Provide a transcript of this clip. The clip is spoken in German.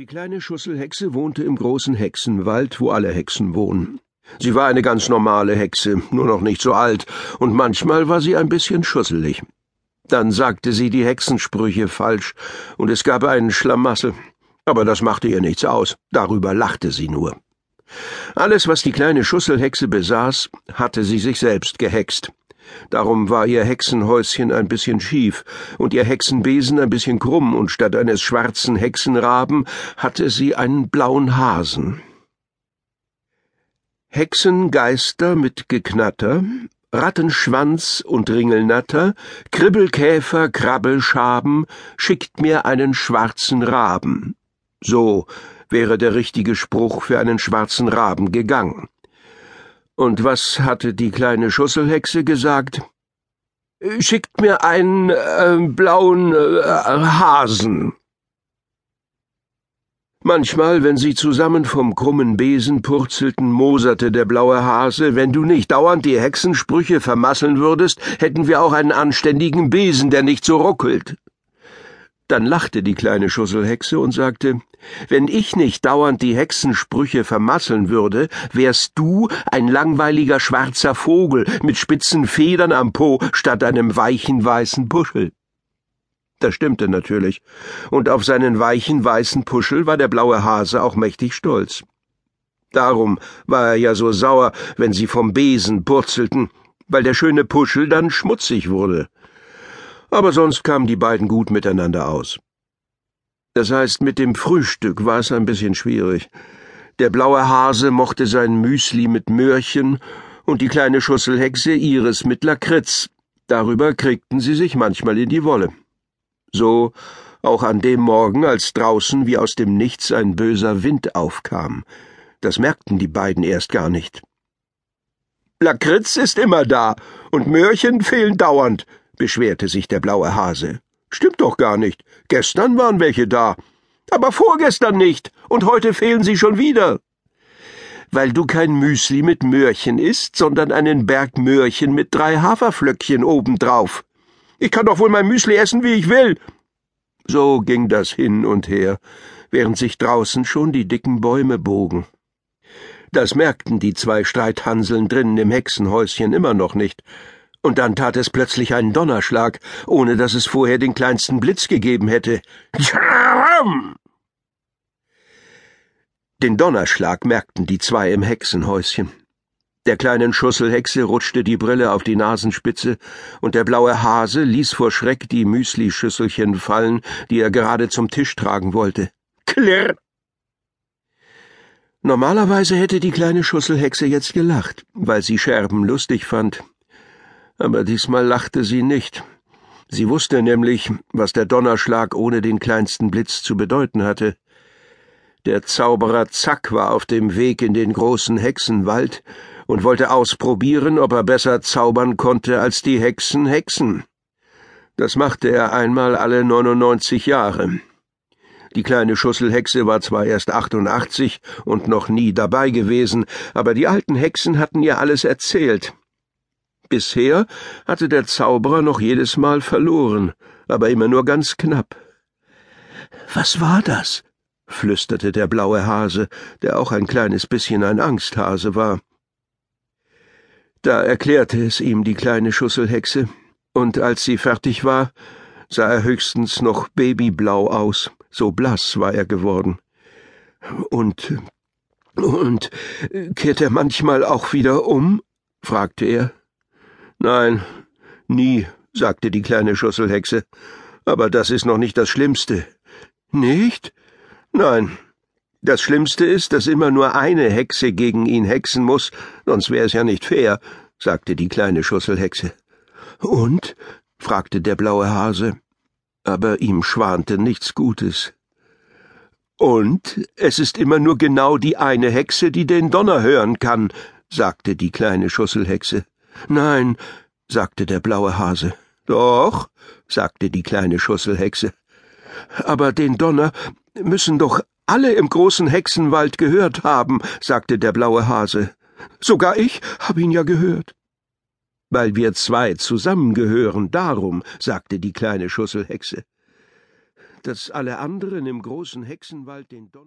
Die kleine Schusselhexe wohnte im großen Hexenwald, wo alle Hexen wohnen. Sie war eine ganz normale Hexe, nur noch nicht so alt, und manchmal war sie ein bisschen schusselig. Dann sagte sie die Hexensprüche falsch, und es gab einen Schlamassel. Aber das machte ihr nichts aus, darüber lachte sie nur. Alles, was die kleine Schusselhexe besaß, hatte sie sich selbst gehext. Darum war ihr Hexenhäuschen ein bisschen schief und ihr Hexenbesen ein bisschen krumm, und statt eines schwarzen Hexenraben hatte sie einen blauen Hasen. Hexengeister mit Geknatter, Rattenschwanz und Ringelnatter, Kribbelkäfer, Krabbelschaben, schickt mir einen schwarzen Raben. So wäre der richtige Spruch für einen schwarzen Raben gegangen. Und was hatte die kleine Schusselhexe gesagt? Schickt mir einen äh, blauen äh, Hasen. Manchmal, wenn sie zusammen vom krummen Besen purzelten, moserte der blaue Hase, wenn du nicht dauernd die Hexensprüche vermasseln würdest, hätten wir auch einen anständigen Besen, der nicht so ruckelt. Dann lachte die kleine Schusselhexe und sagte, wenn ich nicht dauernd die Hexensprüche vermasseln würde, wärst du ein langweiliger schwarzer Vogel mit spitzen Federn am Po statt einem weichen weißen Puschel. Das stimmte natürlich, und auf seinen weichen weißen Puschel war der blaue Hase auch mächtig stolz. Darum war er ja so sauer, wenn sie vom Besen purzelten, weil der schöne Puschel dann schmutzig wurde aber sonst kamen die beiden gut miteinander aus. Das heißt, mit dem Frühstück war es ein bisschen schwierig. Der blaue Hase mochte sein Müsli mit Möhrchen und die kleine Schusselhexe ihres mit Lakritz. Darüber kriegten sie sich manchmal in die Wolle. So auch an dem Morgen, als draußen wie aus dem Nichts ein böser Wind aufkam. Das merkten die beiden erst gar nicht. Lakritz ist immer da, und Möhrchen fehlen dauernd, beschwerte sich der blaue Hase. Stimmt doch gar nicht. Gestern waren welche da. Aber vorgestern nicht. Und heute fehlen sie schon wieder. Weil du kein Müsli mit Möhrchen isst, sondern einen Berg Möhrchen mit drei Haferflöckchen obendrauf. Ich kann doch wohl mein Müsli essen, wie ich will. So ging das hin und her, während sich draußen schon die dicken Bäume bogen. Das merkten die zwei Streithanseln drinnen im Hexenhäuschen immer noch nicht, und dann tat es plötzlich einen Donnerschlag, ohne dass es vorher den kleinsten Blitz gegeben hätte. Den Donnerschlag merkten die zwei im Hexenhäuschen. Der kleinen Schusselhexe rutschte die Brille auf die Nasenspitze, und der blaue Hase ließ vor Schreck die Müslischüsselchen fallen, die er gerade zum Tisch tragen wollte. Klirr! Normalerweise hätte die kleine Schusselhexe jetzt gelacht, weil sie Scherben lustig fand, aber diesmal lachte sie nicht. Sie wusste nämlich, was der Donnerschlag ohne den kleinsten Blitz zu bedeuten hatte. Der Zauberer Zack war auf dem Weg in den großen Hexenwald und wollte ausprobieren, ob er besser zaubern konnte als die Hexen Hexen. Das machte er einmal alle 99 Jahre. Die kleine Schusselhexe war zwar erst 88 und noch nie dabei gewesen, aber die alten Hexen hatten ihr alles erzählt. Bisher hatte der Zauberer noch jedes Mal verloren, aber immer nur ganz knapp. Was war das? flüsterte der blaue Hase, der auch ein kleines bisschen ein Angsthase war. Da erklärte es ihm die kleine Schusselhexe, und als sie fertig war, sah er höchstens noch babyblau aus, so blass war er geworden. Und und kehrt er manchmal auch wieder um? fragte er. Nein, nie, sagte die kleine Schusselhexe. Aber das ist noch nicht das Schlimmste. Nicht? Nein. Das Schlimmste ist, dass immer nur eine Hexe gegen ihn hexen muss, sonst wäre es ja nicht fair, sagte die kleine Schusselhexe. Und? fragte der blaue Hase. Aber ihm schwante nichts Gutes. Und es ist immer nur genau die eine Hexe, die den Donner hören kann, sagte die kleine Schusselhexe. Nein, sagte der blaue Hase. Doch, sagte die kleine Schusselhexe. Aber den Donner müssen doch alle im großen Hexenwald gehört haben, sagte der blaue Hase. Sogar ich habe ihn ja gehört. Weil wir zwei zusammengehören, darum, sagte die kleine Schusselhexe. dass alle anderen im großen Hexenwald den Don